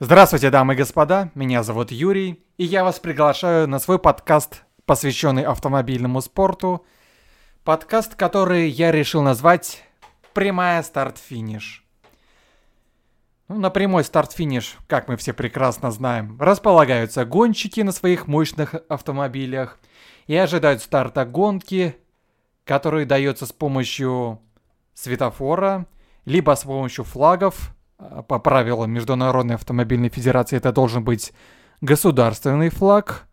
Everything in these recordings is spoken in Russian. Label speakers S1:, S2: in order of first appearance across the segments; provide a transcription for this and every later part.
S1: Здравствуйте, дамы и господа, меня зовут Юрий, и я вас приглашаю на свой подкаст, посвященный автомобильному спорту. Подкаст, который я решил назвать «Прямая старт-финиш». Ну, на прямой старт-финиш, как мы все прекрасно знаем, располагаются гонщики на своих мощных автомобилях и ожидают старта гонки, который дается с помощью светофора, либо с помощью флагов – по правилам Международной автомобильной федерации это должен быть государственный флаг,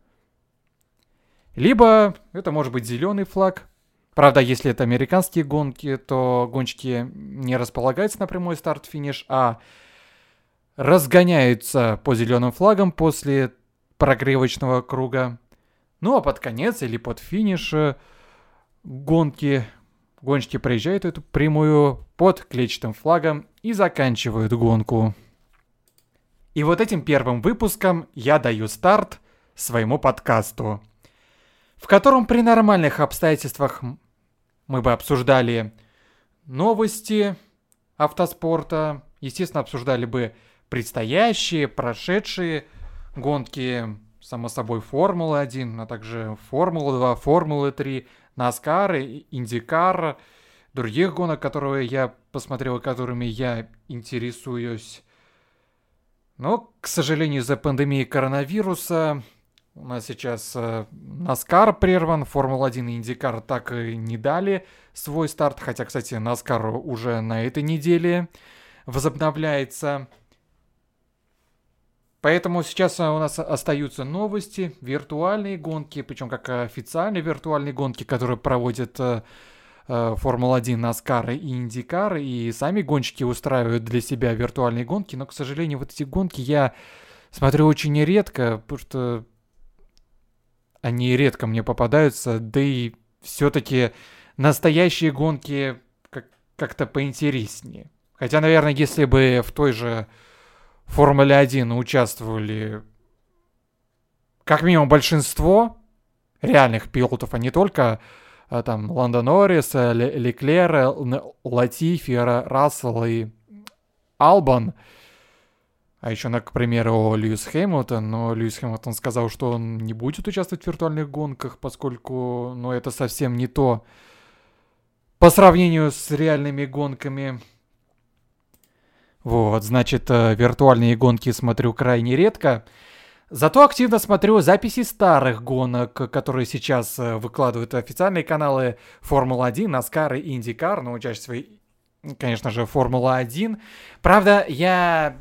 S1: либо это может быть зеленый флаг. Правда, если это американские гонки, то гонщики не располагаются на прямой старт-финиш, а разгоняются по зеленым флагам после прогревочного круга. Ну а под конец или под финиш э, гонки Гонщики проезжают эту прямую под клетчатым флагом и заканчивают гонку. И вот этим первым выпуском я даю старт своему подкасту, в котором при нормальных обстоятельствах мы бы обсуждали новости автоспорта, естественно, обсуждали бы предстоящие, прошедшие гонки, само собой, Формулы-1, а также Формулы-2, Формулы-3, Наскар, Индикар, других гонок, которые я посмотрел, которыми я интересуюсь. Но, к сожалению, из-за пандемии коронавируса у нас сейчас э, Наскар прерван, Формула-1 и Индикар так и не дали свой старт, хотя, кстати, Наскар уже на этой неделе возобновляется. Поэтому сейчас у нас остаются новости, виртуальные гонки, причем как официальные виртуальные гонки, которые проводят э, э, Формула-1, Наскар и Индикар, и сами гонщики устраивают для себя виртуальные гонки, но, к сожалению, вот эти гонки я смотрю очень редко, потому что они редко мне попадаются, да и все-таки настоящие гонки как- как-то поинтереснее. Хотя, наверное, если бы в той же Формуле 1 участвовали как минимум большинство реальных пилотов, а не только там Ландо Норрис, э, Леклер, э, Латифи, Рассел и Албан. А еще, на, к примеру, Льюис Хэмилтон, но Льюис Хэмилтон сказал, что он не будет участвовать в виртуальных гонках, поскольку, ну, это совсем не то по сравнению с реальными гонками. Вот, значит, э, виртуальные гонки смотрю крайне редко. Зато активно смотрю записи старых гонок, которые сейчас э, выкладывают официальные каналы Формула-1, NASCAR и IndyCar, ну, чаще всего, конечно же, Формула-1. Правда, я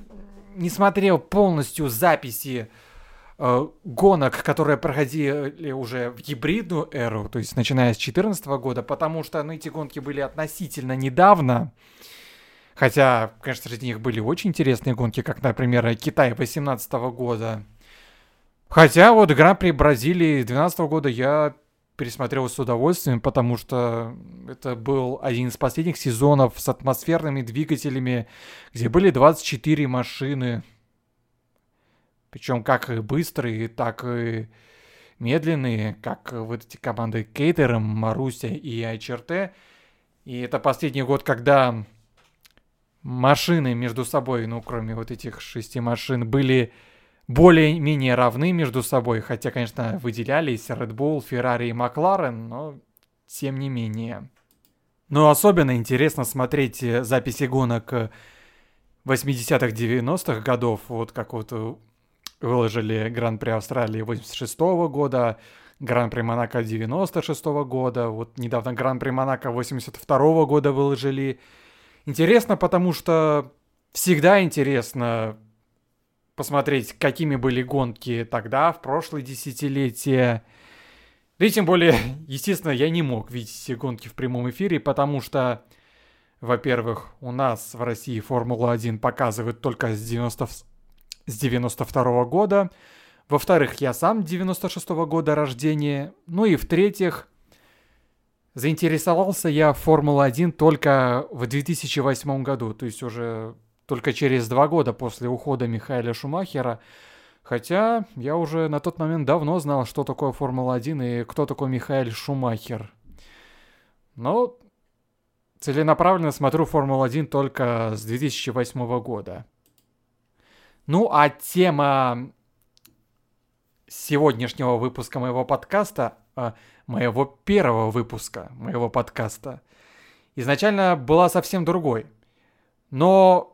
S1: не смотрел полностью записи э, гонок, которые проходили уже в гибридную эру, то есть начиная с 2014 года, потому что ну, эти гонки были относительно недавно. Хотя, конечно, среди них были очень интересные гонки, как, например, Китай 2018 года. Хотя вот Гран-при Бразилии 2012 года я пересмотрел с удовольствием, потому что это был один из последних сезонов с атмосферными двигателями, где были 24 машины. Причем как быстрые, так и медленные, как вот эти команды Кейтером, Маруся и Айчерте. И это последний год, когда машины между собой, ну, кроме вот этих шести машин, были более-менее равны между собой, хотя, конечно, выделялись Red Bull, Ferrari и McLaren, но тем не менее. Но особенно интересно смотреть э, записи гонок 80-х, 90-х годов, вот как вот э, выложили Гран-при Австралии 86 -го года, Гран-при Монако 96 -го года, вот недавно Гран-при Монако 82 -го года выложили, Интересно, потому что всегда интересно посмотреть, какими были гонки тогда, в прошлое десятилетие. Да и тем более, естественно, я не мог видеть все гонки в прямом эфире, потому что, во-первых, у нас в России Формула-1 показывают только с, 90... с 92 -го года. Во-вторых, я сам 96 -го года рождения. Ну и в-третьих, Заинтересовался я Формула-1 только в 2008 году, то есть уже только через два года после ухода Михаила Шумахера. Хотя я уже на тот момент давно знал, что такое Формула-1 и кто такой Михаил Шумахер. Но целенаправленно смотрю Формулу-1 только с 2008 года. Ну а тема сегодняшнего выпуска моего подкаста, а, моего первого выпуска моего подкаста, изначально была совсем другой. Но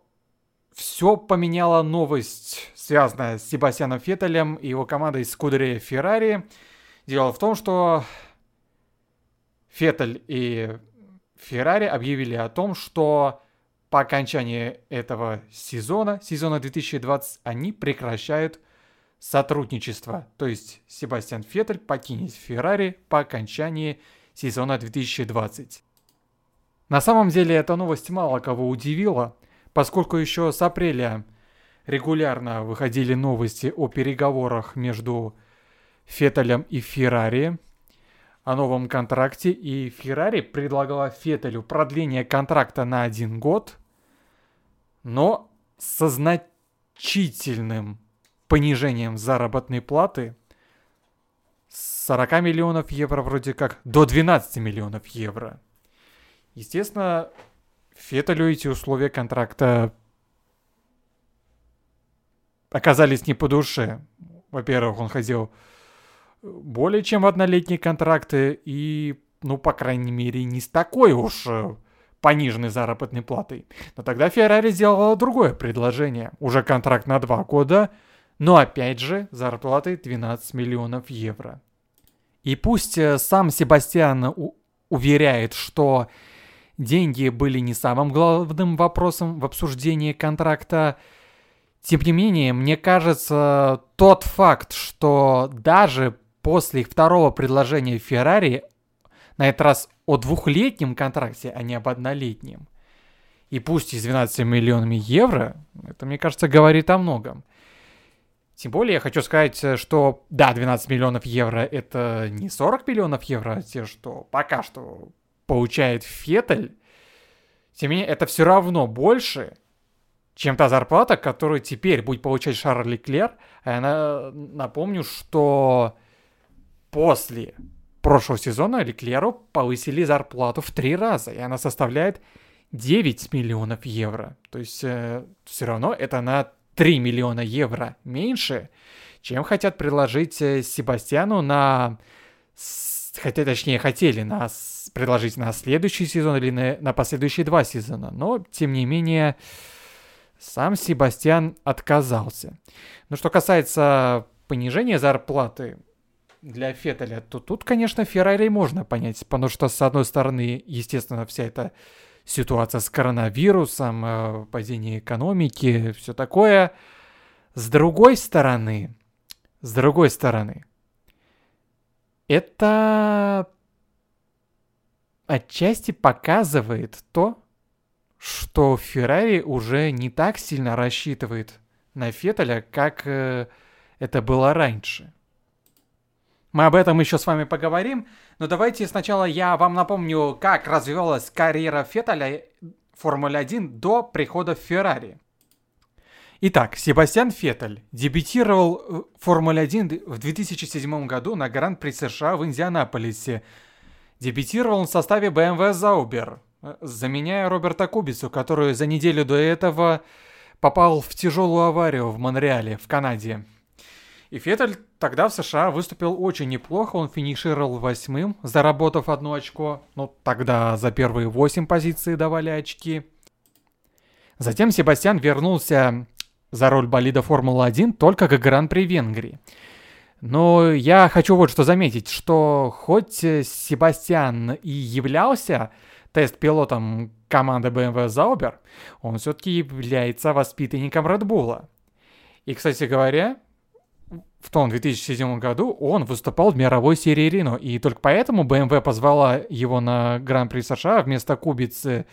S1: все поменяла новость, связанная с Себастьяном Феттелем и его командой Скудерия Феррари. Дело в том, что Феттель и Феррари объявили о том, что по окончании этого сезона, сезона 2020, они прекращают сотрудничество. То есть Себастьян Феттель покинет Феррари по окончании сезона 2020. На самом деле эта новость мало кого удивила, поскольку еще с апреля регулярно выходили новости о переговорах между Феттелем и Феррари о новом контракте, и Феррари предлагала Феттелю продление контракта на один год, но со значительным понижением заработной платы с 40 миллионов евро вроде как до 12 миллионов евро. Естественно, Феттелю эти условия контракта оказались не по душе. Во-первых, он хотел более чем однолетние контракты и, ну, по крайней мере, не с такой уж э, пониженной заработной платой. Но тогда Феррари сделала другое предложение. Уже контракт на два года, но опять же зарплатой 12 миллионов евро. И пусть э, сам Себастьян уверяет, что деньги были не самым главным вопросом в обсуждении контракта, тем не менее, мне кажется, тот факт, что даже после второго предложения Феррари, на этот раз о двухлетнем контракте, а не об однолетнем, и пусть и с 12 миллионами евро, это, мне кажется, говорит о многом. Тем более я хочу сказать, что да, 12 миллионов евро это не 40 миллионов евро, а те, что пока что получает Феттель. Тем не менее, это все равно больше, чем та зарплата, которую теперь будет получать Шарль Леклер. А я напомню, что после прошлого сезона Леклеру повысили зарплату в три раза, и она составляет 9 миллионов евро. То есть э, все равно это на 3 миллиона евро меньше, чем хотят предложить э, Себастьяну на... Хотя, точнее, хотели нас предложить на следующий сезон или на, на последующие два сезона. Но, тем не менее, сам Себастьян отказался. Но что касается понижения зарплаты, для Феттеля, то тут, конечно, Феррари можно понять, потому что, с одной стороны, естественно, вся эта ситуация с коронавирусом, э, падение экономики, все такое. С другой стороны, с другой стороны, это отчасти показывает то, что Феррари уже не так сильно рассчитывает на Феттеля, как э, это было раньше. Мы об этом еще с вами поговорим, но давайте сначала я вам напомню, как развивалась карьера Феттеля в Формуле 1 до прихода в Феррари. Итак, Себастьян Феттель дебютировал в Формуле 1 в 2007 году на Гран-при США в Индианаполисе. Дебютировал он в составе BMW Zauber, заменяя Роберта Кубицу, который за неделю до этого попал в тяжелую аварию в Монреале, в Канаде. И Феттель тогда в США выступил очень неплохо, он финишировал восьмым, заработав одно очко. Ну, тогда за первые восемь позиций давали очки. Затем Себастьян вернулся за роль болида Формулы-1 только к Гран-при Венгрии. Но я хочу вот что заметить, что хоть Себастьян и являлся тест-пилотом команды BMW Zauber, он все-таки является воспитанником Red Bull. И, кстати говоря, в том 2007 году он выступал в мировой серии Рино, и только поэтому BMW позвала его на Гран-при США вместо Кубицы,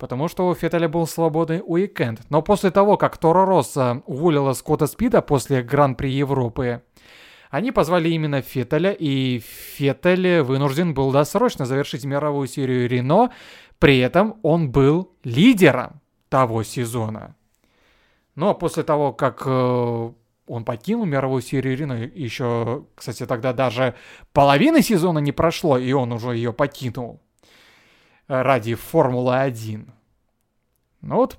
S1: потому что у Феттеля был свободный уикенд. Но после того, как Торо Росса уволила Скотта Спида после Гран-при Европы, они позвали именно Феттеля, и Феттель вынужден был досрочно завершить мировую серию Рено, при этом он был лидером того сезона. Но после того, как э, он покинул мировую серию Рина. Еще, кстати, тогда даже половины сезона не прошло, и он уже ее покинул ради Формулы 1. Но вот,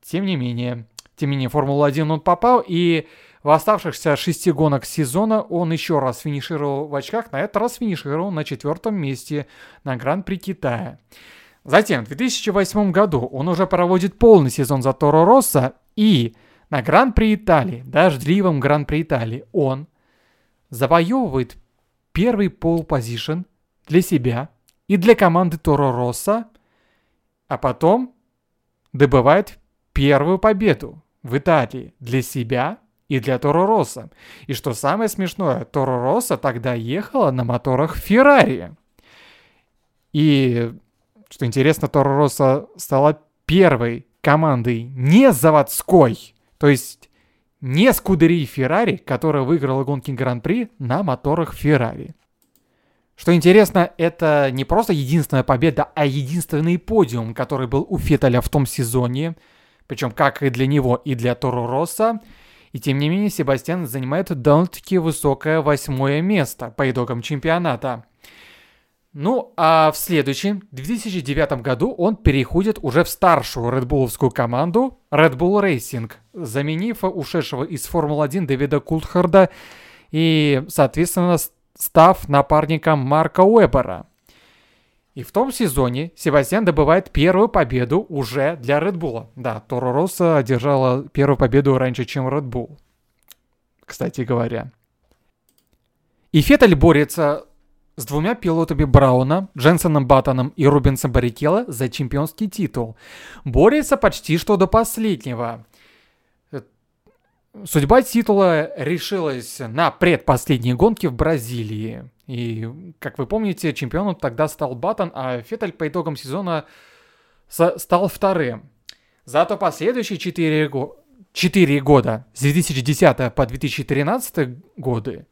S1: тем не менее, тем не менее, Формулу-1 он попал, и в оставшихся шести гонок сезона он еще раз финишировал в очках, на этот раз финишировал на четвертом месте на Гран-при Китая. Затем, в 2008 году он уже проводит полный сезон за Торо Росса, и на Гран-при Италии, дождливом Гран-при Италии, он завоевывает первый пол-позишн для себя и для команды Торо Росса, а потом добывает первую победу в Италии для себя и для Торо Росса. И что самое смешное, Торо Росса тогда ехала на моторах Феррари. И, что интересно, Торо Росса стала первой командой не заводской, то есть не скудерии Феррари, которая выиграла гонки Гран-при на моторах Феррари. Что интересно, это не просто единственная победа, а единственный подиум, который был у Феттеля в том сезоне, причем как и для него, и для Торо Росса. И тем не менее, Себастьян занимает довольно-таки высокое восьмое место по итогам чемпионата. Ну, а в следующем, 2009 году, он переходит уже в старшую редбуловскую команду Red Bull Racing, заменив ушедшего из Формулы-1 Дэвида Култхарда и, соответственно, став напарником Марка Уэбера. И в том сезоне Себастьян добывает первую победу уже для Red Bull. Да, Торо Росса одержала первую победу раньше, чем Red Bull. Кстати говоря. И Феттель борется с двумя пилотами Брауна, Дженсоном Баттоном и Рубинсом Баррикелло за чемпионский титул. Борется почти что до последнего. Судьба титула решилась на предпоследней гонке в Бразилии. И, как вы помните, чемпионом тогда стал Баттон, а Феттель по итогам сезона стал вторым. Зато последующие 4, го 4 года, с 2010 по 2013 годы,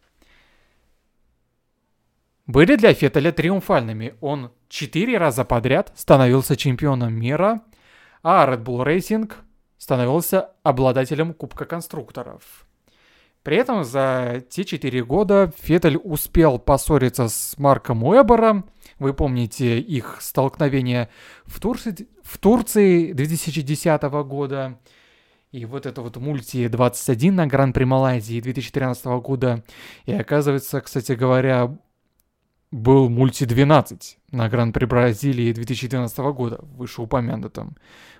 S1: были для Феттеля триумфальными. Он четыре раза подряд становился чемпионом мира, а Red Bull Racing становился обладателем Кубка конструкторов. При этом за те четыре года Феттель успел поссориться с Марком Уэбером. Вы помните их столкновение в, Турции, в Турции 2010 года. И вот это вот мульти-21 на Гран-при Малайзии 2013 года. И оказывается, кстати говоря, был мульти-12 на Гран-при Бразилии 2012 года, вышеупомянутом.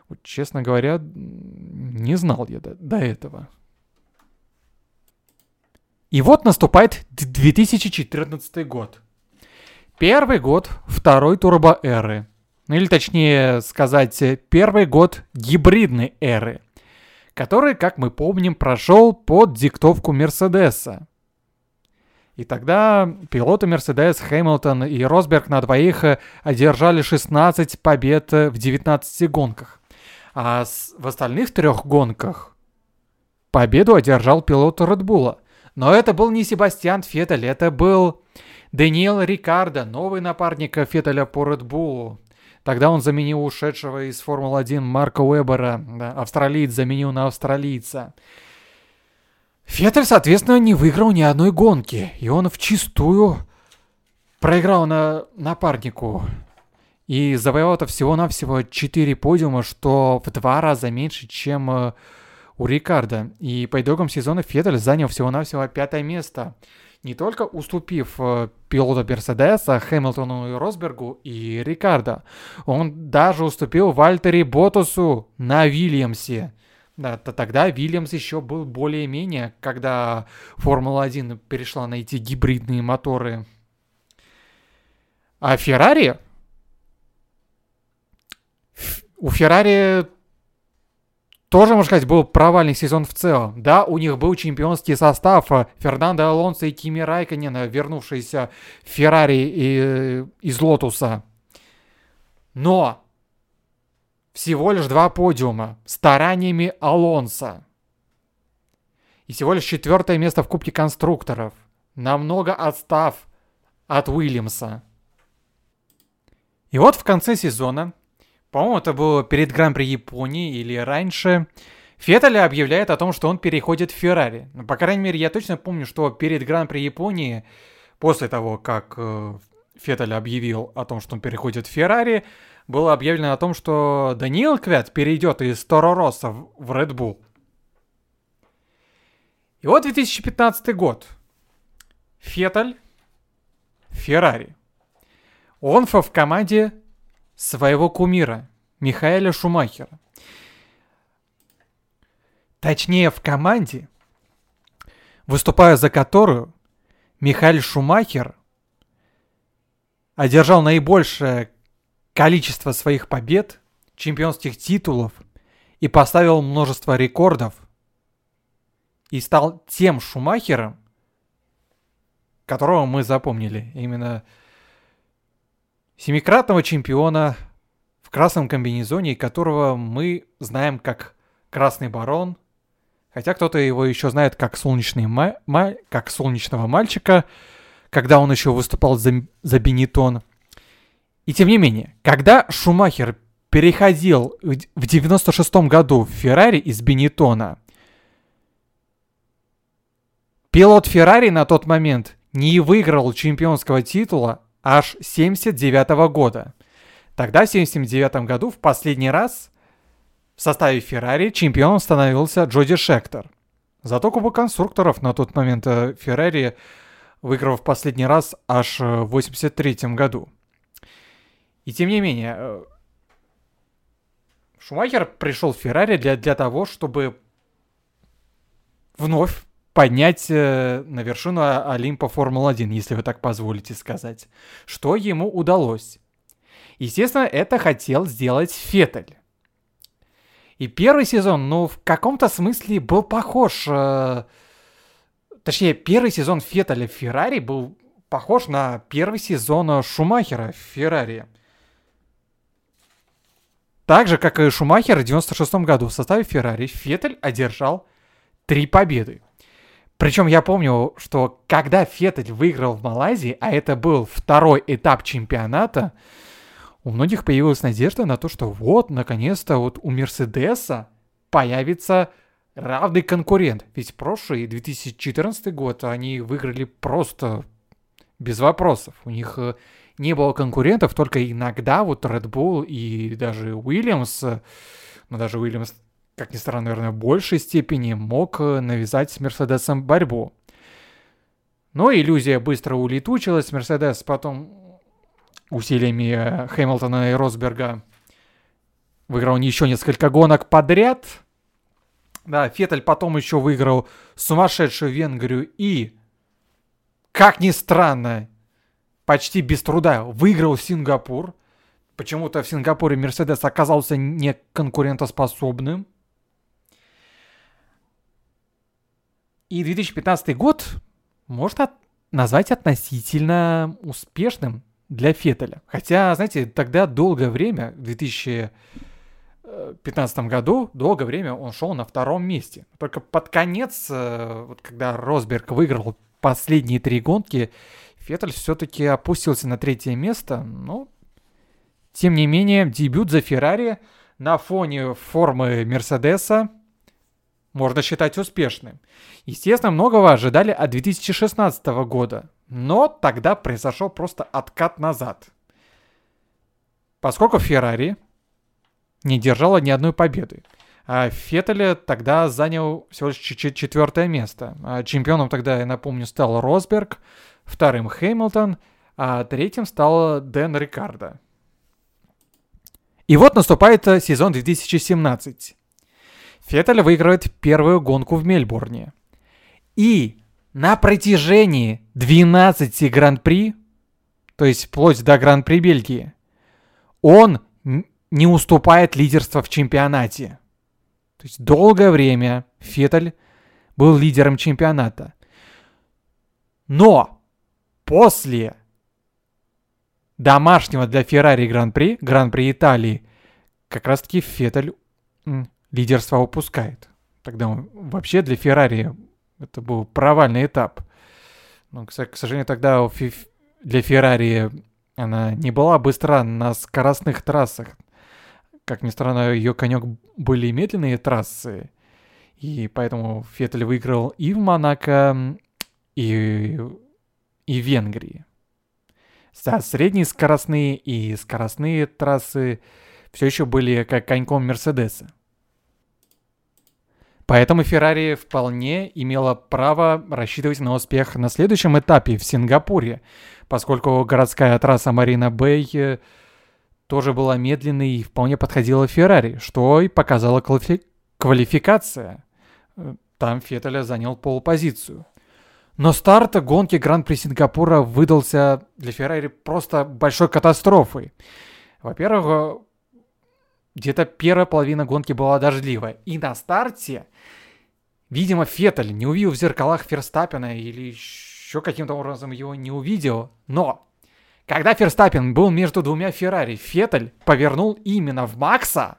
S1: Вот, честно говоря, не знал я до, до этого. И вот наступает 2014 год. Первый год второй турбоэры. Ну или точнее сказать, первый год гибридной эры, который, как мы помним, прошел под диктовку Мерседеса. И тогда пилоты Мерседес, Хэмилтон и Росберг на двоих э, одержали 16 побед э, в 19 гонках. А в остальных трех гонках победу одержал пилот Редбула. Но это был не Себастьян Феттель, это был Даниэл Рикардо, новый напарник Феттеля по Редбулу. Тогда он заменил ушедшего из Формулы-1 Марка Уэбера. Да, австралиец заменил на австралийца. Феттель, соответственно, не выиграл ни одной гонки, и он вчистую проиграл на напарнику. И завоевал это всего-навсего 4 подиума, что в два раза меньше, чем э, у Рикарда. И по итогам сезона Феттель занял всего-навсего пятое место. Не только уступив э, пилоту Мерседеса, Хэмилтону и Росбергу и Рикардо, он даже уступил Вальтери Ботусу на Вильямсе. Да, то тогда Вильямс еще был более-менее, когда Формула-1 перешла на эти гибридные моторы. А Феррари... У Феррари тоже, можно сказать, был провальный сезон в целом. Да, у них был чемпионский состав Фернандо Алонсо и Кими Райкконен, вернувшиеся в Феррари и, из Лотуса. Но всего лишь два подиума стараниями Алонса. И всего лишь четвертое место в Кубке конструкторов. Намного отстав от Уильямса. И вот в конце сезона, по-моему, это было перед Гран-при Японии или раньше, Феттель объявляет о том, что он переходит в Феррари. Ну, по крайней мере, я точно помню, что перед Гран-при Японии, после того, как э, Феттель объявил о том, что он переходит в Феррари, было объявлено о том, что Даниил Квят перейдет из Торо Росса в Red Bull. И вот 2015 год. Феттель, Феррари. Он в команде своего кумира, Михаэля Шумахера. Точнее, в команде, выступая за которую Михаил Шумахер одержал наибольшее количество своих побед, чемпионских титулов и поставил множество рекордов и стал тем Шумахером, которого мы запомнили. Именно семикратного чемпиона в красном комбинезоне, которого мы знаем как Красный Барон, хотя кто-то его еще знает как, солнечный ма- ма- как солнечного мальчика, когда он еще выступал за, за Бенетон. И тем не менее, когда Шумахер переходил в 96 году в Феррари из Бенетона, пилот Феррари на тот момент не выиграл чемпионского титула аж 79 года. Тогда в 79 году в последний раз в составе Феррари чемпионом становился Джоди Шектор. Зато Кубок конструкторов на тот момент э, Феррари выиграл в последний раз аж в 83 году. И тем не менее, э, Шумахер пришел в Феррари для, для того, чтобы вновь поднять э, на вершину Олимпа Формулы-1, если вы так позволите сказать. Что ему удалось? Естественно, это хотел сделать Феттель. И первый сезон, ну, в каком-то смысле был похож... Э, точнее, первый сезон Феттеля в Феррари был похож на первый сезон Шумахера в Феррари. Так же, как и Шумахер в 96 году в составе Феррари, Феттель одержал три победы. Причем я помню, что когда Феттель выиграл в Малайзии, а это был второй этап чемпионата, у многих появилась надежда на то, что вот, наконец-то, вот у Мерседеса появится равный конкурент. Ведь прошлый 2014 год они выиграли просто без вопросов. У них э, не было конкурентов, только иногда вот Red Bull и даже Уильямс, ну даже Уильямс, как ни странно, наверное, в большей степени мог э, навязать с Мерседесом борьбу. Но иллюзия быстро улетучилась, Мерседес потом усилиями э, Хэмилтона и Росберга выиграл еще несколько гонок подряд. Да, Феттель потом еще выиграл сумасшедшую Венгрию и, как ни странно, почти без труда выиграл Сингапур. Почему-то в Сингапуре Мерседес оказался не конкурентоспособным. И 2015 год можно от... назвать относительно успешным для Феттеля. Хотя, знаете, тогда долгое время, в 2015 году, долгое время он шел на втором месте. Только под конец, э, вот когда Росберг выиграл последние три гонки, Феттель все-таки опустился на третье место, но тем не менее дебют за Феррари на фоне формы Мерседеса можно считать успешным. Естественно, многого ожидали от 2016 года, но тогда произошел просто откат назад. Поскольку Феррари не держала ни одной победы. А Феттель тогда занял всего лишь четвертое место. А чемпионом тогда, я напомню, стал Росберг, вторым Хэмилтон, а третьим стал Дэн Рикардо. И вот наступает сезон 2017. Феттель выигрывает первую гонку в Мельбурне. И на протяжении 12 гран-при, то есть вплоть до гран-при Бельгии, он не уступает лидерство в чемпионате. То есть долгое время Феттель был лидером чемпионата. Но после домашнего для Феррари Гран-при, Гран-при Италии, как раз-таки Феттель лидерство упускает. Тогда он, вообще для Феррари это был провальный этап. Но, к сожалению, тогда для Феррари она не была быстра на скоростных трассах. Как ни странно, ее конек были медленные трассы. И поэтому Феттель выиграл и в Монако, и, и в Венгрии. За средние скоростные и скоростные трассы все еще были как коньком Мерседеса. Поэтому Феррари вполне имела право рассчитывать на успех на следующем этапе в Сингапуре, поскольку городская трасса Марина Бэй э, тоже была медленной и вполне подходила Феррари, что и показала квалифи- квалификация. Э, там Феттеля занял полпозицию. Но старт гонки Гран-при Сингапура выдался для Феррари просто большой катастрофой. Во-первых, где-то первая половина гонки была дождливая. И на старте, видимо, Феттель не увидел в зеркалах Ферстаппина или еще каким-то образом его не увидел. Но когда Ферстаппин был между двумя Феррари, Феттель повернул именно в Макса,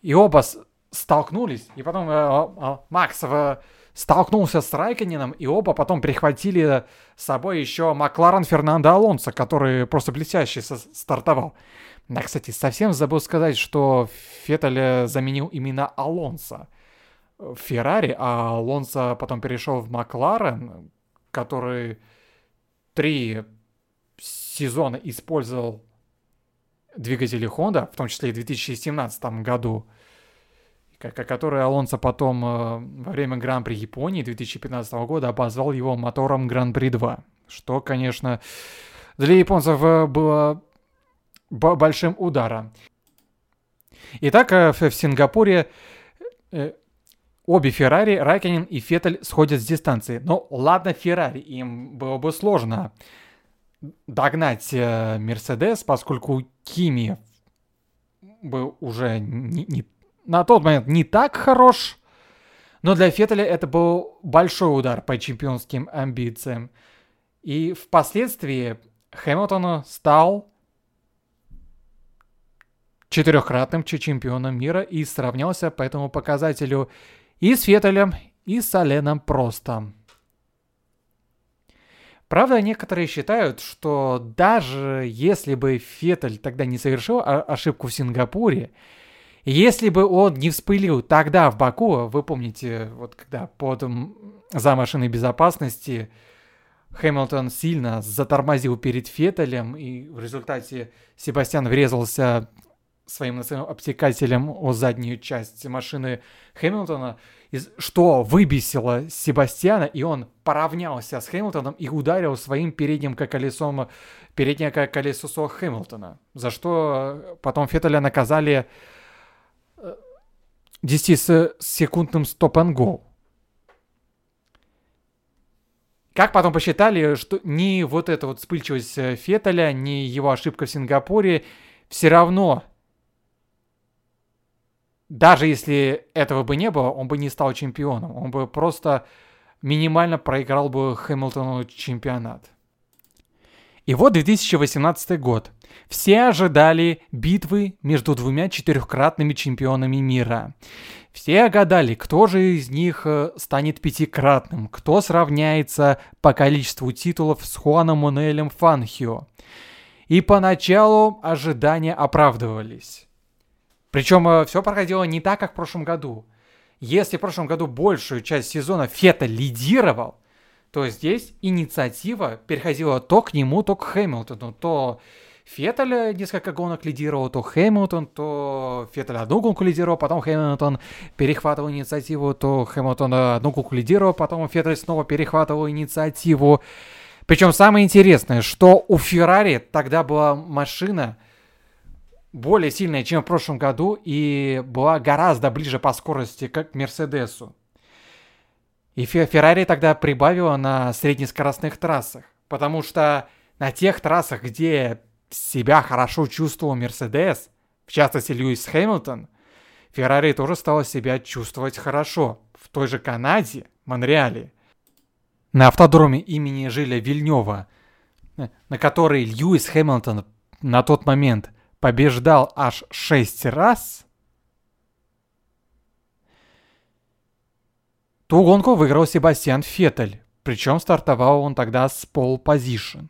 S1: и оба столкнулись, и потом э, э, Макс в столкнулся с Райконином, и оба потом прихватили с собой еще Макларен Фернандо Алонсо, который просто блестяще стартовал. Да, кстати, совсем забыл сказать, что Феттель заменил именно Алонсо в Феррари, а Алонсо потом перешел в Макларен, который три сезона использовал двигатели Honda, в том числе и в 2017 году который Алонсо потом э, во время Гран-при Японии 2015 года обозвал его мотором Гран-при 2. Что, конечно, для японцев э, было большим ударом. Итак, э, в Сингапуре обе Феррари, Райкинен и Феттель сходят с дистанции. Но ладно, Феррари, им было бы сложно догнать Мерседес, поскольку Кими был уже не, не на тот момент не так хорош, но для Феттеля это был большой удар по чемпионским амбициям. И впоследствии Хэмилтон стал четырехкратным чемпионом мира и сравнялся по этому показателю и с Феттелем, и с Оленом Простом. Правда, некоторые считают, что даже если бы Феттель тогда не совершил ошибку в Сингапуре, если бы он не вспылил тогда в Баку, вы помните, вот когда под за машиной безопасности Хэмилтон сильно затормозил перед Феттелем, и в результате Себастьян врезался своим обтекателем о заднюю часть машины Хэмилтона, что выбесило Себастьяна, и он поравнялся с Хэмилтоном и ударил своим передним колесом, переднее колесо Хэмилтона, за что потом Феттеля наказали 10-секундным стоп-н-го. Как потом посчитали, что ни вот эта вот вспыльчивость э, Феттеля, ни его ошибка в Сингапуре все равно, даже если этого бы не было, он бы не стал чемпионом. Он бы просто минимально проиграл бы Хэмилтону чемпионат. И вот 2018 год. Все ожидали битвы между двумя четырехкратными чемпионами мира. Все гадали, кто же из них э, станет пятикратным, кто сравняется по количеству титулов с Хуаном Монелем Фанхио. И поначалу ожидания оправдывались. Причем э, все проходило не так, как в прошлом году. Если в прошлом году большую часть сезона Фета лидировал, то здесь инициатива переходила то к нему, то к Хэмилтону, то Феттель несколько гонок лидировал, то Хэмилтон, то Феттель одну гонку лидировал, потом Хэмилтон перехватывал инициативу, то Хэмилтон одну гонку лидировал, потом Феттель снова перехватывал инициативу. Причем самое интересное, что у Феррари тогда была машина более сильная, чем в прошлом году, и была гораздо ближе по скорости к Мерседесу. И Феррари тогда прибавила на среднескоростных трассах, потому что на тех трассах, где себя хорошо чувствовал Мерседес, в частности Льюис Хэмилтон, Феррари тоже стала себя чувствовать хорошо. В той же Канаде, Монреале. На автодроме имени Жиля Вильнева, на который Льюис Хэмилтон на тот момент побеждал аж 6 раз, Ту гонку выиграл Себастьян Феттель, причем стартовал он тогда с пол позишн.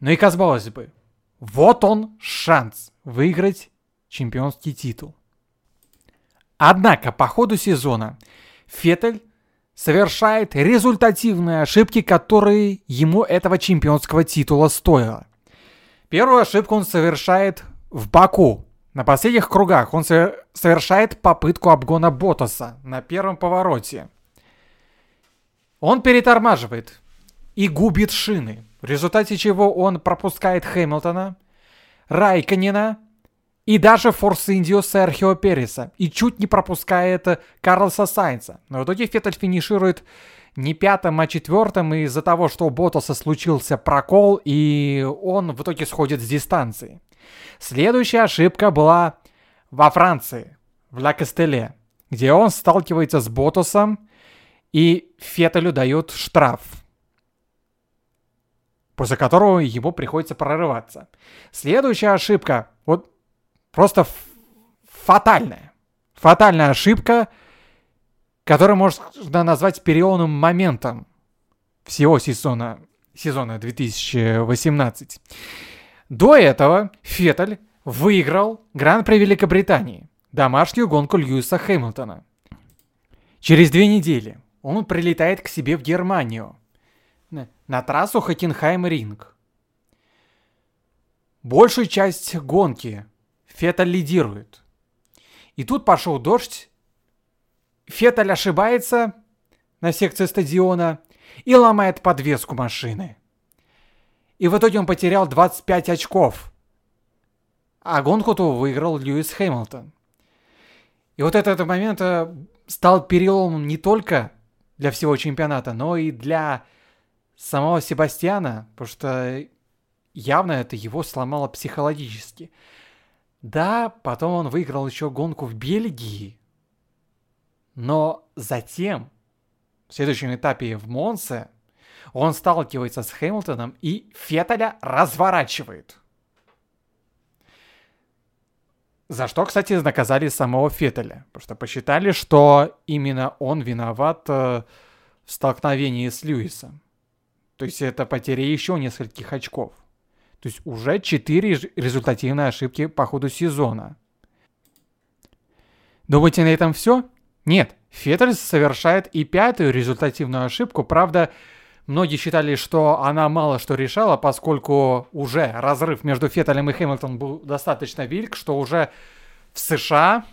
S1: Ну и казалось бы, вот он шанс выиграть чемпионский титул. Однако по ходу сезона Феттель совершает результативные ошибки, которые ему этого чемпионского титула стоило. Первую ошибку он совершает в Баку. На последних кругах он совершает попытку обгона Ботаса на первом повороте. Он перетормаживает и губит шины, в результате чего он пропускает Хэмилтона, Райканина и даже Форс Индио Серхио Переса и чуть не пропускает Карлоса Сайнца. Но в итоге Феттель финиширует не пятым, а четвертым из-за того, что у Ботаса случился прокол, и он в итоге сходит с дистанции. Следующая ошибка была во Франции, в Ла Кастеле, где он сталкивается с Ботасом, и Феттелю дают штраф, после которого ему приходится прорываться. Следующая ошибка, вот просто фатальная, фатальная ошибка – который можно назвать переломным моментом всего сезона, сезона 2018. До этого Феттель выиграл Гран-при Великобритании, домашнюю гонку Льюиса Хэмилтона. Через две недели он прилетает к себе в Германию на трассу Хокенхайм-Ринг. Большую часть гонки Феттель лидирует. И тут пошел дождь, Феттель ошибается на секции стадиона и ломает подвеску машины. И в итоге он потерял 25 очков. А гонку-то выиграл Льюис Хэмилтон. И вот этот момент э, стал переломом не только для всего чемпионата, но и для самого Себастьяна, потому что явно это его сломало психологически. Да, потом он выиграл еще гонку в Бельгии, но затем, в следующем этапе в Монсе, он сталкивается с Хэмилтоном и Феттеля разворачивает. За что, кстати, наказали самого Феттеля. Потому что посчитали, что именно он виноват э, в столкновении с Льюисом. То есть это потеря еще нескольких очков. То есть уже 4 результативные ошибки по ходу сезона. Думаете, на этом все? Нет, Феттель совершает и пятую результативную ошибку. Правда, многие считали, что она мало что решала, поскольку уже разрыв между Феттелем и Хэмилтоном был достаточно велик, что уже в США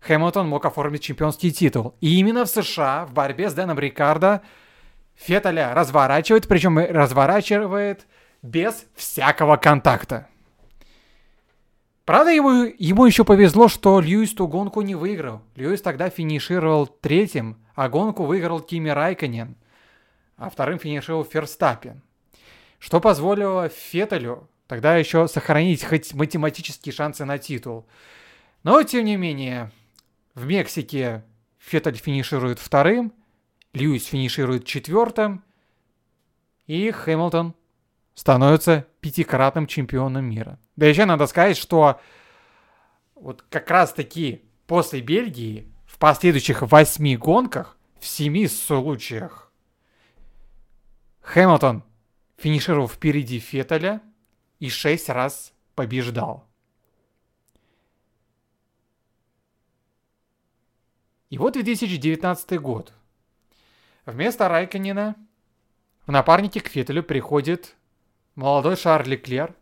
S1: Хэмилтон мог оформить чемпионский титул. И именно в США в борьбе с Дэном Рикардо Феттеля разворачивает, причем разворачивает без всякого контакта. Правда, ему, ему еще повезло, что Льюис ту гонку не выиграл. Льюис тогда финишировал третьим, а гонку выиграл Кими Райконен, а вторым финишировал Ферстаппин. Что позволило Феттелю тогда еще сохранить хоть математические шансы на титул. Но, тем не менее, в Мексике Феттель финиширует вторым, Льюис финиширует четвертым, и Хэмилтон становится пятикратным чемпионом мира. Да еще надо сказать, что вот как раз таки после Бельгии в последующих восьми гонках, в семи случаях, Хэмилтон финишировал впереди Феттеля и шесть раз побеждал. И вот 2019 год. Вместо Райканина в напарнике к Феттелю приходит молодой Шарль Леклер,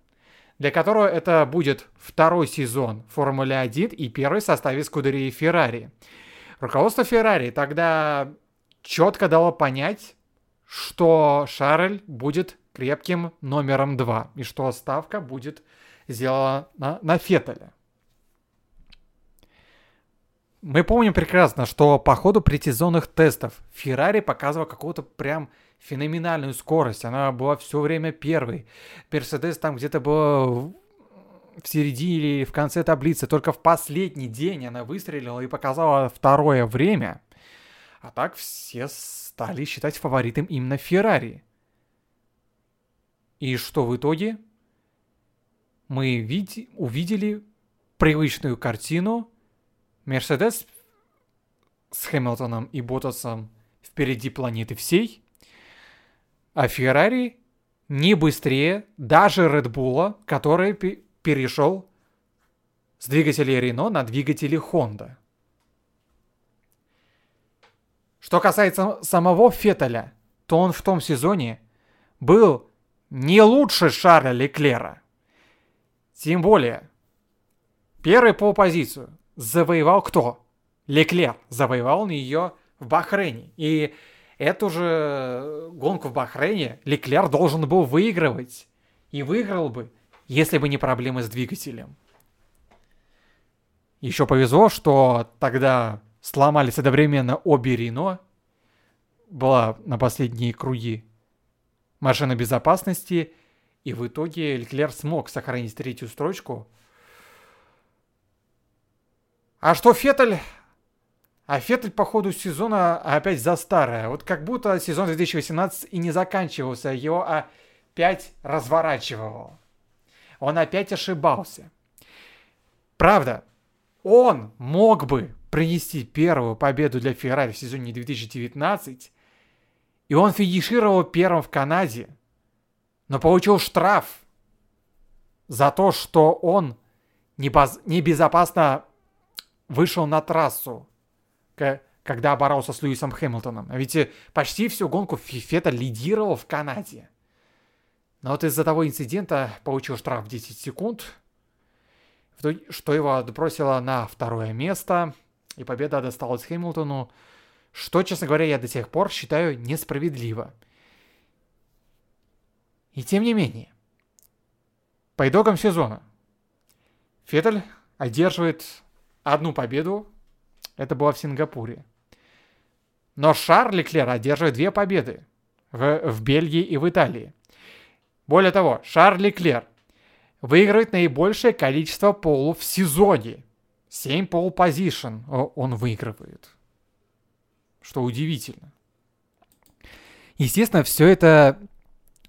S1: для которого это будет второй сезон Формулы 1 и первый в составе Скудерии Феррари. Руководство Феррари тогда четко дало понять, что Шарль будет крепким номером 2 и что ставка будет сделана на, на. Мы помним прекрасно, что по ходу предсезонных тестов Феррари показывал какого-то прям феноменальную скорость. Она была все время первой. Мерседес там где-то была в середине или в конце таблицы. Только в последний день она выстрелила и показала второе время. А так все стали считать фаворитом именно Феррари. И что в итоге? Мы види- увидели привычную картину. Мерседес с Хэмилтоном и Ботасом впереди планеты всей – а Феррари не быстрее даже Bull, который перешел с двигателей Рено на двигатели Honda. Что касается самого Феттеля, то он в том сезоне был не лучше Шарля Леклера. Тем более, первый по позицию завоевал кто? Леклер завоевал ее в Бахрейне. И эту же гонку в Бахрейне Леклер должен был выигрывать. И выиграл бы, если бы не проблемы с двигателем. Еще повезло, что тогда сломались одновременно обе Рено. Была на последние круги машина безопасности. И в итоге Леклер смог сохранить третью строчку. А что Феттель а Феттель по ходу сезона опять за старое. Вот как будто сезон 2018 и не заканчивался, его опять разворачивал. Он опять ошибался. Правда, он мог бы принести первую победу для Феррари в сезоне 2019, и он финишировал первым в Канаде, но получил штраф за то, что он небезопасно вышел на трассу когда боролся с Льюисом Хэмилтоном. Ведь э, почти всю гонку Фета лидировал в Канаде. Но вот из-за того инцидента получил штраф в 10 секунд, что его отбросило на второе место, и победа досталась Хэмилтону, что, честно говоря, я до сих пор считаю несправедливо. И тем не менее, по итогам сезона Феттель одерживает одну победу это было в Сингапуре. Но Шарль Леклер одерживает две победы в, в Бельгии и в Италии. Более того, Шарль Леклер выигрывает наибольшее количество полов в сезоне. 7 пол позишн он выигрывает. Что удивительно. Естественно, все это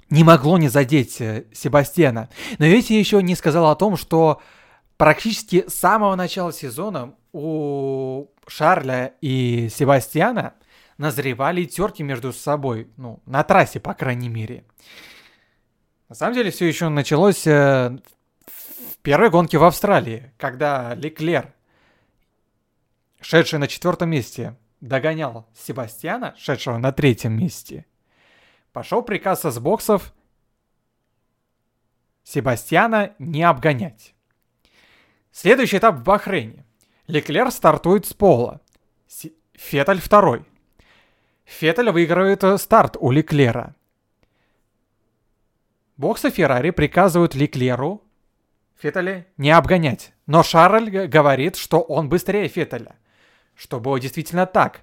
S1: не могло не задеть э, Себастьяна. Но ведь я еще не сказал о том, что практически с самого начала сезона у Шарля и Себастьяна назревали терки между собой, ну, на трассе, по крайней мере. На самом деле все еще началось э, в первой гонке в Австралии, когда Леклер, шедший на четвертом месте, догонял Себастьяна, шедшего на третьем месте. Пошел приказ с боксов Себастьяна не обгонять. Следующий этап в Бахрейне. Леклер стартует с пола. Феттель второй. Феттель выигрывает э, старт у Леклера. Боксы Феррари приказывают Леклеру Феттеля не обгонять. Но Шарль говорит, что он быстрее Феттеля. Что было действительно так.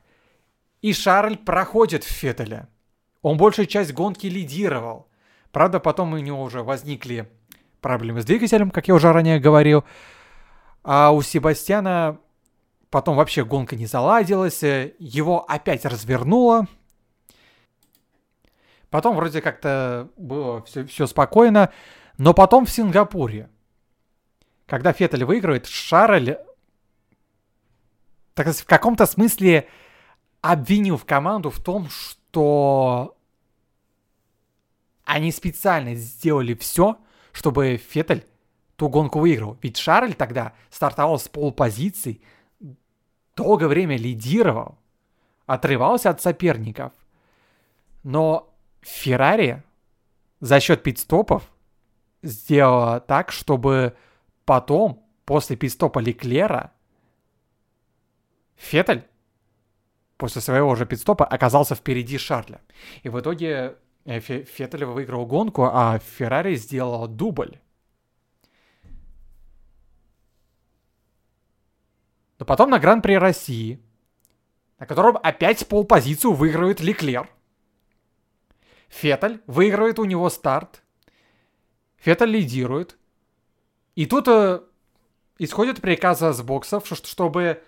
S1: И Шарль проходит Феттеля. Он большую часть гонки лидировал. Правда, потом у него уже возникли проблемы с двигателем, как я уже ранее говорил. А у Себастьяна потом вообще гонка не заладилась, э, его опять развернуло. Потом вроде как-то было все, все спокойно, но потом в Сингапуре, когда Феттель выигрывает, Шарль так сказать, в каком-то смысле обвинил в команду в том, что они специально сделали все, чтобы Феттель ту гонку выиграл. Ведь Шарль тогда стартовал с полпозиций, долгое время лидировал, отрывался от соперников. Но Феррари за счет пидстопов сделала так, чтобы потом, после пидстопа Леклера, Феттель после своего же пидстопа оказался впереди Шарля. И в итоге э, Феттель выиграл гонку, а Феррари сделал дубль. Но потом на Гран-при России, на котором опять полпозицию выигрывает Леклер. Феттель выигрывает у него старт. Феттель лидирует. И тут э, исходит приказ с боксов, чтобы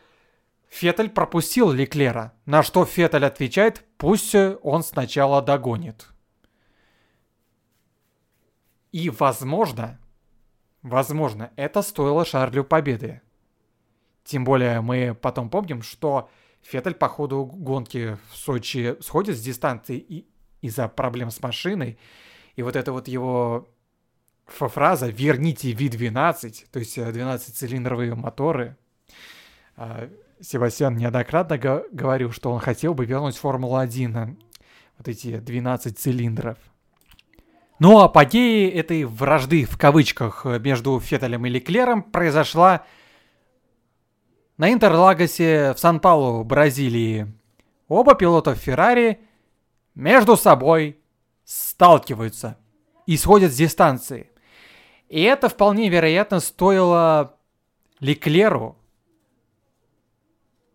S1: Феттель пропустил Леклера. На что Феттель отвечает, пусть он сначала догонит. И возможно, возможно, это стоило Шарлю победы. Тем более мы потом помним, что Феттель по ходу гонки в Сочи сходит с дистанции и из-за проблем с машиной. И вот это вот его фраза «верните V12», то есть 12-цилиндровые э, моторы. А, Себастьян неоднократно говорил, что он хотел бы вернуть Формулу-1 вот эти 12 цилиндров. Ну а апогеи этой вражды в кавычках между Феттелем и Леклером произошла на Интерлагосе в Сан-Паулу, Бразилии, оба пилота Феррари между собой сталкиваются и сходят с дистанции. И это вполне вероятно стоило Леклеру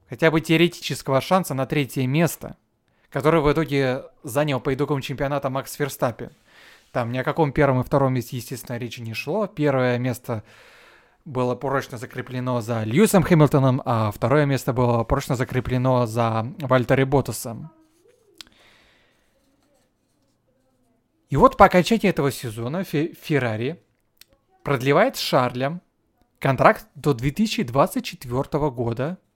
S1: хотя бы теоретического шанса на третье место, который в итоге занял по итогам чемпионата Макс Ферстаппин. Там ни о каком первом и втором месте, естественно, речи не шло. Первое место было прочно закреплено за Льюисом Хэмилтоном, а второе место было прочно закреплено за Вальтери Ботасом. И вот по окончании этого сезона Феррари продлевает с Шарлем контракт до 2024 года –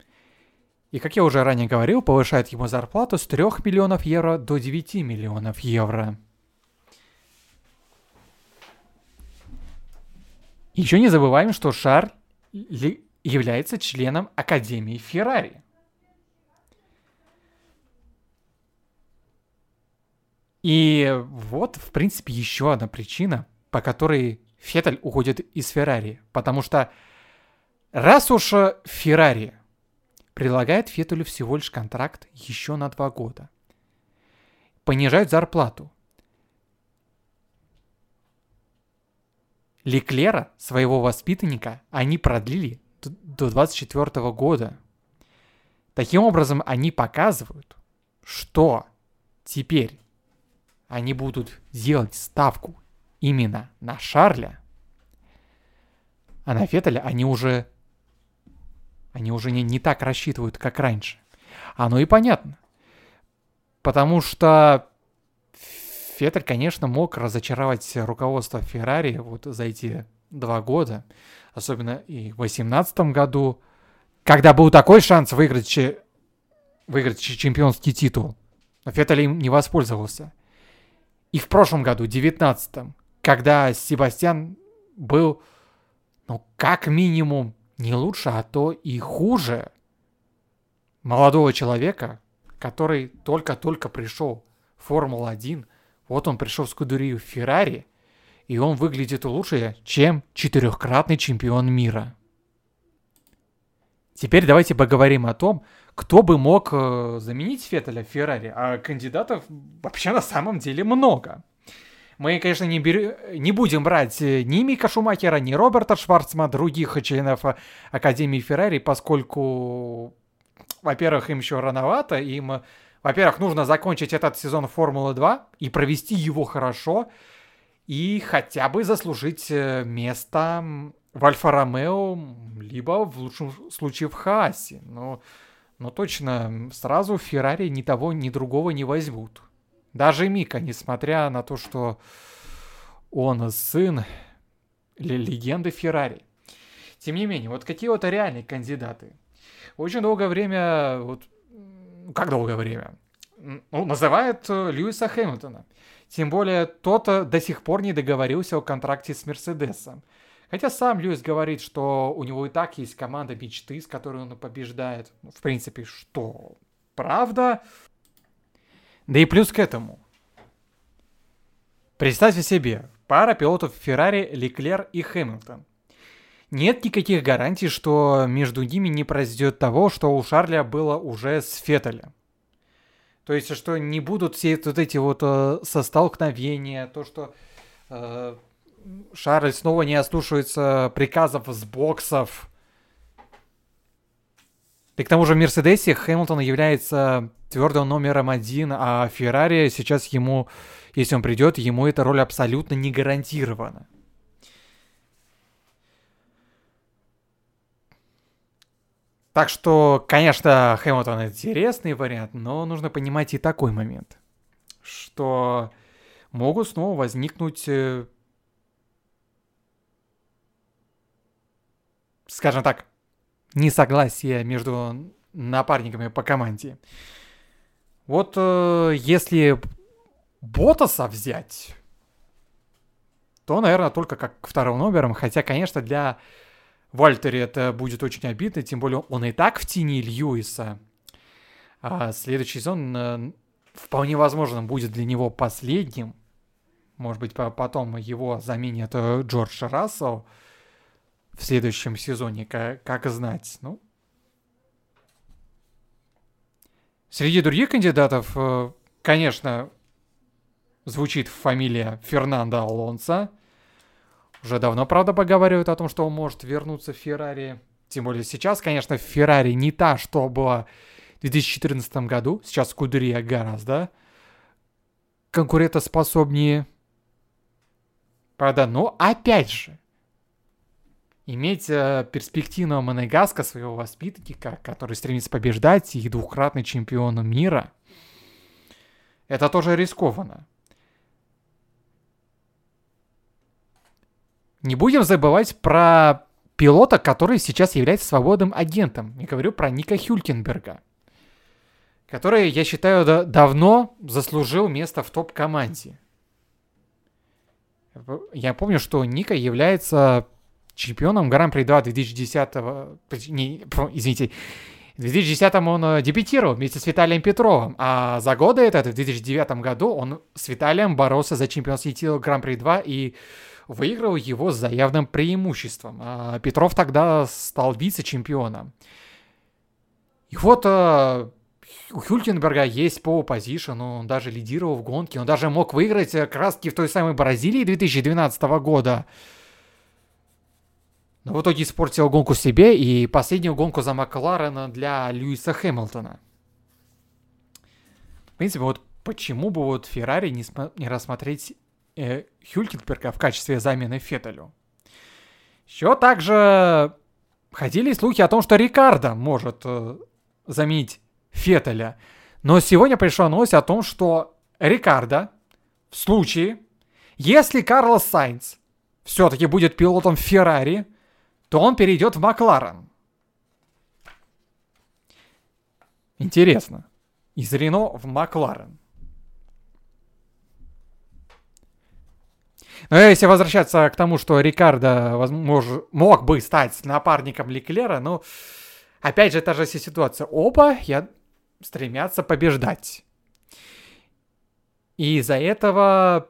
S1: и, как я уже ранее говорил, повышает ему зарплату с 3 миллионов евро до 9 миллионов евро. Еще не забываем, что Шарль является членом Академии Феррари. И вот, в принципе, еще одна причина, по которой Феттель уходит из Феррари. Потому что раз уж Феррари предлагает Феттелю всего лишь контракт еще на два года. Понижают зарплату. Леклера, своего воспитанника, они продлили до 24 года. Таким образом, они показывают, что теперь они будут делать ставку именно на Шарля, а на Феттеля они уже они уже не, не так рассчитывают, как раньше. Оно и понятно. Потому что Феттель, конечно, мог разочаровать руководство Феррари вот за эти два года. Особенно и в 2018 году, когда был такой шанс выиграть, выиграть чемпионский титул. Но Феттель им не воспользовался. И в прошлом году, в 2019, когда Себастьян был, ну, как минимум не лучше, а то и хуже молодого человека, который только-только пришел в Формулу-1, вот он пришел в Скудерию Феррари, и он выглядит лучше, чем четырехкратный чемпион мира. Теперь давайте поговорим о том, кто бы мог э, заменить Феттеля в Феррари, а кандидатов вообще на самом деле много. Мы, конечно, не, бер... не будем брать э, ни Мика Шумахера, ни Роберта Шварцмана, других членов э, Академии Феррари, поскольку, во-первых, им еще рановато, им, во-первых, нужно закончить этот сезон Формулы-2 и провести его хорошо, и хотя бы заслужить э, место в Альфа-Ромео, либо в лучшем случае в Хаасе. Но, но точно сразу Феррари ни того, ни другого не возьмут. Даже Мика, несмотря на то, что он сын легенды Феррари. Тем не менее, вот какие вот реальные кандидаты? Очень долгое время, вот, как долгое время? Ну, называют э, Льюиса Хэмилтона. Тем более, тот до сих пор не договорился о контракте с Мерседесом. Хотя сам Льюис говорит, что у него и так есть команда мечты, с которой он побеждает. Ну, в принципе, что правда. Да и плюс к этому. Представьте себе, пара пилотов Феррари, Леклер и Хэмилтон. Нет никаких гарантий, что между ними не произойдет того, что у Шарля было уже с Феттелем. То есть, что не будут все вот эти вот э, состолкновения, то, что э, Шарль снова не ослушается приказов с боксов. И к тому же в Мерседесе Хэмилтон является твердым номером один, а Феррари сейчас ему, если он придет, ему эта роль абсолютно не гарантирована. Так что, конечно, Хэмилтон интересный вариант, но нужно понимать и такой момент, что могут снова возникнуть, э, скажем так, несогласия между напарниками по команде. Вот э, если Ботаса взять, то, наверное, только как вторым номером. Хотя, конечно, для Вальтере это будет очень обидно, тем более он и так в тени Льюиса. А следующий сезон э, вполне возможно будет для него последним. Может быть, потом его заменит э, Джордж Рассел в следующем сезоне, как, знать. Ну, Среди других кандидатов, э, конечно, звучит фамилия Фернанда Алонса. – уже давно, правда, поговаривают о том, что он может вернуться в Феррари. Тем более сейчас, конечно, Феррари не та, что была в 2014 году. Сейчас Кудерия гораздо конкурентоспособнее. Правда, но опять же, иметь э, перспективного Монегаска, своего воспитанника, который стремится побеждать и двухкратный чемпион мира, это тоже рискованно. Не будем забывать про пилота, который сейчас является свободным агентом. Я говорю про Ника Хюлькенберга, который, я считаю, да, давно заслужил место в топ-команде. Я помню, что Ника является чемпионом Гран-при 2 2010 не, извините, в 2010 он э, дебютировал вместе с Виталием Петровым, а за годы этот, в 2009 году, он с Виталием боролся за чемпионский титул Гран-при 2 и выиграл его с заявным преимуществом. А Петров тогда стал вице-чемпионом. И вот э, у Хюлькенберга есть по позишн, он даже лидировал в гонке, он даже мог выиграть э, краски в той самой Бразилии 2012 года. Но в итоге испортил гонку себе и последнюю гонку за Макларена для Льюиса Хэмилтона. В принципе, вот почему бы вот Феррари не, не рассмотреть э, Хюлькенберга в качестве замены Феттелю? Еще также ходили слухи о том, что Рикардо может э, заменить Феттеля. Но сегодня пришла новость о том, что Рикардо в случае, если Карлос Сайнц все-таки будет пилотом Феррари, то он перейдет в Макларен. Интересно. Из Рено в Макларен. Но если возвращаться к тому, что Рикардо возможно, мог бы стать напарником Леклера, ну, опять же, та же ситуация. Оба я стремятся побеждать. И из-за этого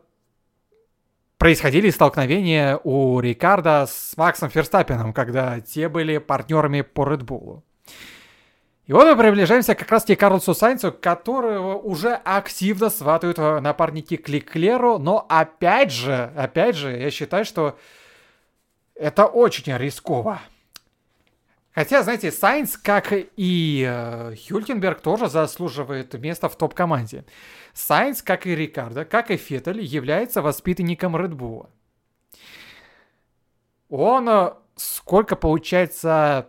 S1: происходили столкновения у Рикарда с Максом Ферстаппином, когда те были партнерами по Red Bull. И вот мы приближаемся как раз-таки к Карлосу Сайнцу, которого уже активно сватают напарники к Леклеру, но опять же, опять же, я считаю, что это очень рисково. Хотя, знаете, Сайнц, как и э, Хюлькенберг, тоже заслуживает места в топ-команде. Сайнц, как и Рикардо, как и Феттель, является воспитанником Редбула. Он, э, сколько получается,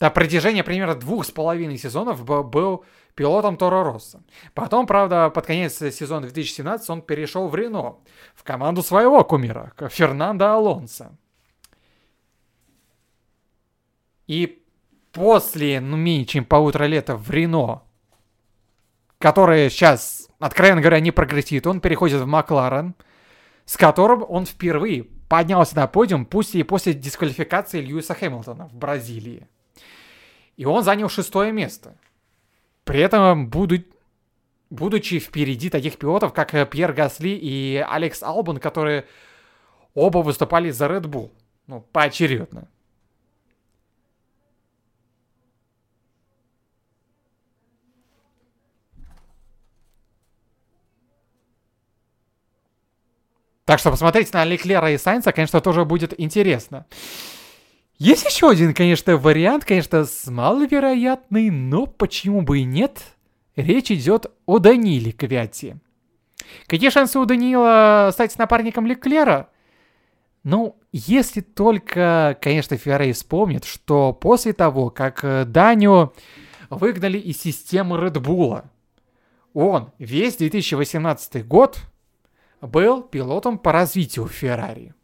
S1: на протяжении примерно двух с половиной сезонов был пилотом Торо Росса. Потом, правда, под конец сезона 2017 он перешел в Рено, в команду своего кумира, Фернандо Алонсо. И после, ну, менее чем полутора лета в Рено, который сейчас, откровенно говоря, не прогрессирует, он переходит в Макларен, с которым он впервые поднялся на подиум, пусть и после дисквалификации Льюиса Хэмилтона в Бразилии. И он занял шестое место. При этом, буду, будучи впереди таких пилотов, как Пьер Гасли и Алекс Албан, которые оба выступали за Red Bull. Ну, поочередно. Так что посмотреть на Леклера и Сайнца, конечно, тоже будет интересно. Есть еще один, конечно, вариант, конечно, маловероятный, но почему бы и нет. Речь идет о Даниле Квяти. Какие шансы у Данила стать напарником Леклера? Ну, если только, конечно, Феррей вспомнит, что после того, как э, Даню выгнали из системы Bull, он весь 2018 год был пилотом по развитию Феррари.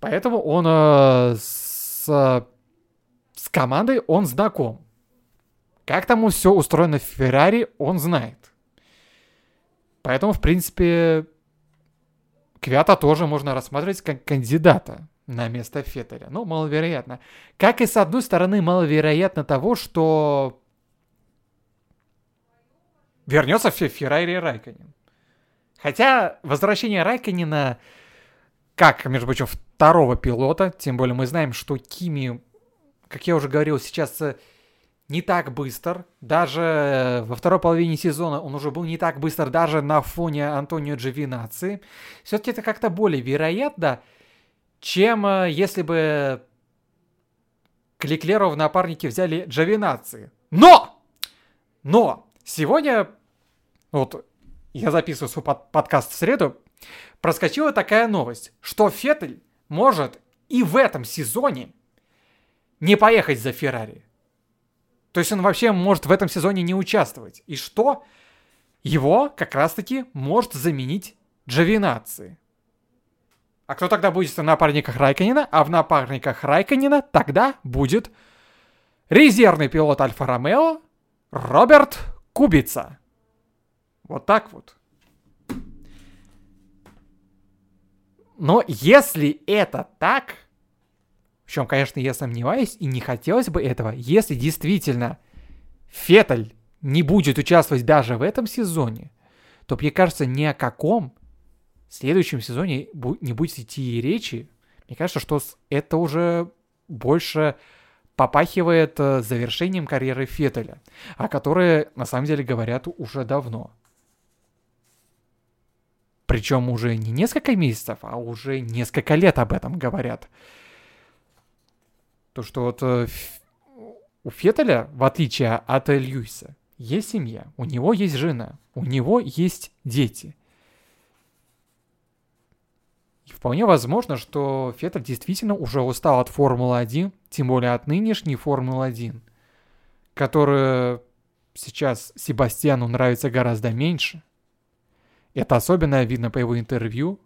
S1: Поэтому он э, с, с командой он знаком. Как там все устроено в Феррари, он знает. Поэтому, в принципе, Квята тоже можно рассматривать как кандидата на место Феттеля. Ну, маловероятно. Как и с одной стороны, маловероятно того, что вернется в Феррари Райконин. Хотя возвращение Райконина, как, между прочим, второго пилота, тем более мы знаем, что Кими, как я уже говорил, сейчас э, не так быстр. Даже во второй половине сезона он уже был не так быстр даже на фоне Антонио Джовинаци. Все-таки это как-то более вероятно, чем э, если бы Кликлеру в напарники взяли Джовинаци. Но! Но! Сегодня, вот я записываю свой под подкаст в среду, проскочила такая новость, что Феттель может и в этом сезоне не поехать за Феррари. То есть он вообще может в этом сезоне не участвовать. И что? Его как раз-таки может заменить Джовинаци. А кто тогда будет в напарниках Райканина? А в напарниках Райканина тогда будет резервный пилот Альфа-Ромео Роберт Кубица. Вот так вот. Но если это так, в чем, конечно, я сомневаюсь, и не хотелось бы этого, если действительно Феттель не будет участвовать даже в этом сезоне, то, мне кажется, ни о каком следующем сезоне не будет идти речи. Мне кажется, что это уже больше попахивает э, завершением карьеры Феттеля, о которой, на самом деле, говорят уже давно. Причем уже не несколько месяцев, а уже несколько лет об этом говорят. То, что вот э, у Феттеля, в отличие от Льюиса, есть семья, у него есть жена, у него есть дети. И вполне возможно, что Феттель действительно уже устал от Формулы-1, тем более от нынешней Формулы-1, которая сейчас Себастьяну нравится гораздо меньше. Это особенно видно по его интервью,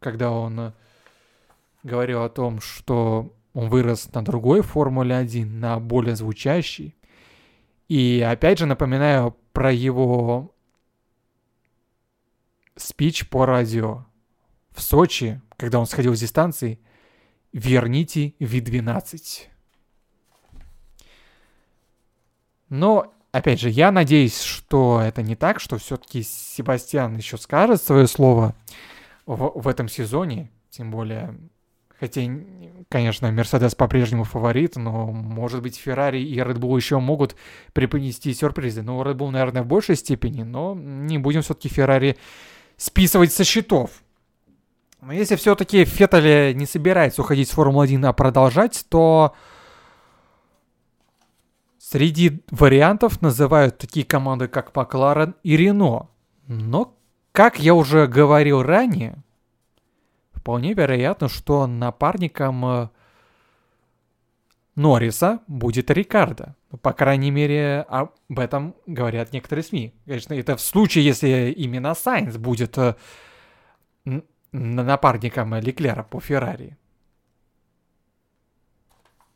S1: когда он э, говорил о том, что он вырос на другой Формуле 1, на более звучащей. И опять же напоминаю про его спич по радио в Сочи, когда он сходил с дистанции «Верните V12». Но, опять же, я надеюсь, что это не так, что все-таки Себастьян еще скажет свое слово в, в этом сезоне, тем более Хотя, конечно, Мерседес по-прежнему фаворит, но, может быть, Феррари и Red Bull еще могут преподнести сюрпризы. Ну, Red Bull, наверное, в большей степени, но не будем все-таки Феррари списывать со счетов. Но если все-таки Феттель не собирается уходить с Формулы-1, а продолжать, то среди вариантов называют такие команды, как Макларен и Рено. Но, как я уже говорил ранее, вполне вероятно, что напарником э, Норриса будет Рикардо. Ну, по крайней мере, об этом говорят некоторые СМИ. Конечно, это в случае, если именно Сайнс будет э, напарником Леклера по Феррари.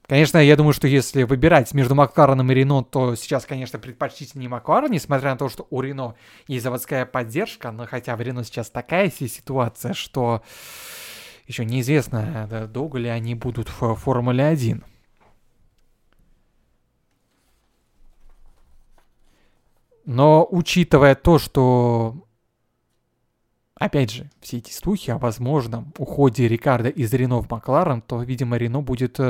S1: Конечно, я думаю, что если выбирать между Маклареном и Рено, то сейчас, конечно, предпочтительнее Макларен, несмотря на то, что у Рено есть заводская поддержка, но хотя в Рено сейчас такая ситуация, что еще неизвестно, долго ли они будут в Формуле 1. Но учитывая то, что, опять же, все эти слухи о возможном уходе Рикардо из Рено в Макларен, то, видимо, Рено будет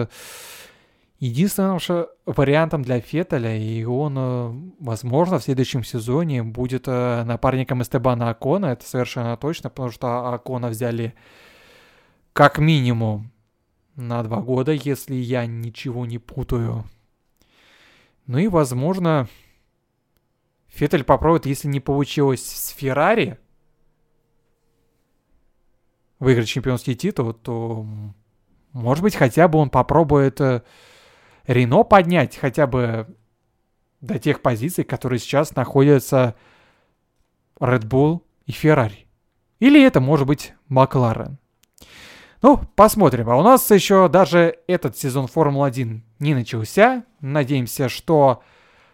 S1: единственным вариантом для Феттеля, и он, э, возможно, в следующем сезоне будет э, напарником Эстебана Акона, это совершенно точно, потому что Акона взяли как минимум на два года, если я ничего не путаю. Ну и, возможно, Феттель попробует, если не получилось с Феррари выиграть чемпионский титул, то, может быть, хотя бы он попробует э, Рено поднять хотя бы до тех позиций, которые сейчас находятся Red Bull и Ferrari. Или это может быть Макларен. Ну, посмотрим. А у нас еще даже этот сезон Формулы-1 не начался. Надеемся, что,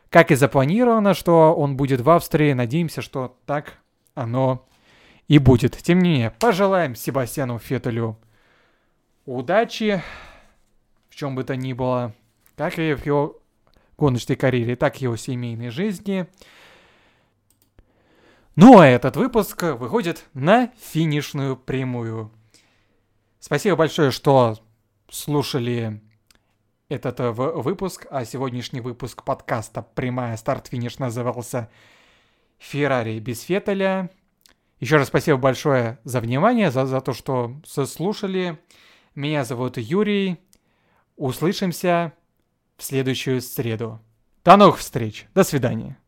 S1: как и запланировано, что он будет в Австрии. Надеемся, что так оно и будет. Тем не менее, пожелаем Себастьяну Феттелю удачи в чем бы то ни было как и в его гоночной карьере, так и в его семейной жизни. Ну а этот выпуск выходит на финишную прямую. Спасибо большое, что слушали этот э, выпуск, а сегодняшний выпуск подкаста «Прямая старт-финиш» назывался «Феррари без Феттеля». Еще раз спасибо большое за внимание, за, за то, что слушали. Меня зовут Юрий. Услышимся следующую среду. До новых встреч. До свидания.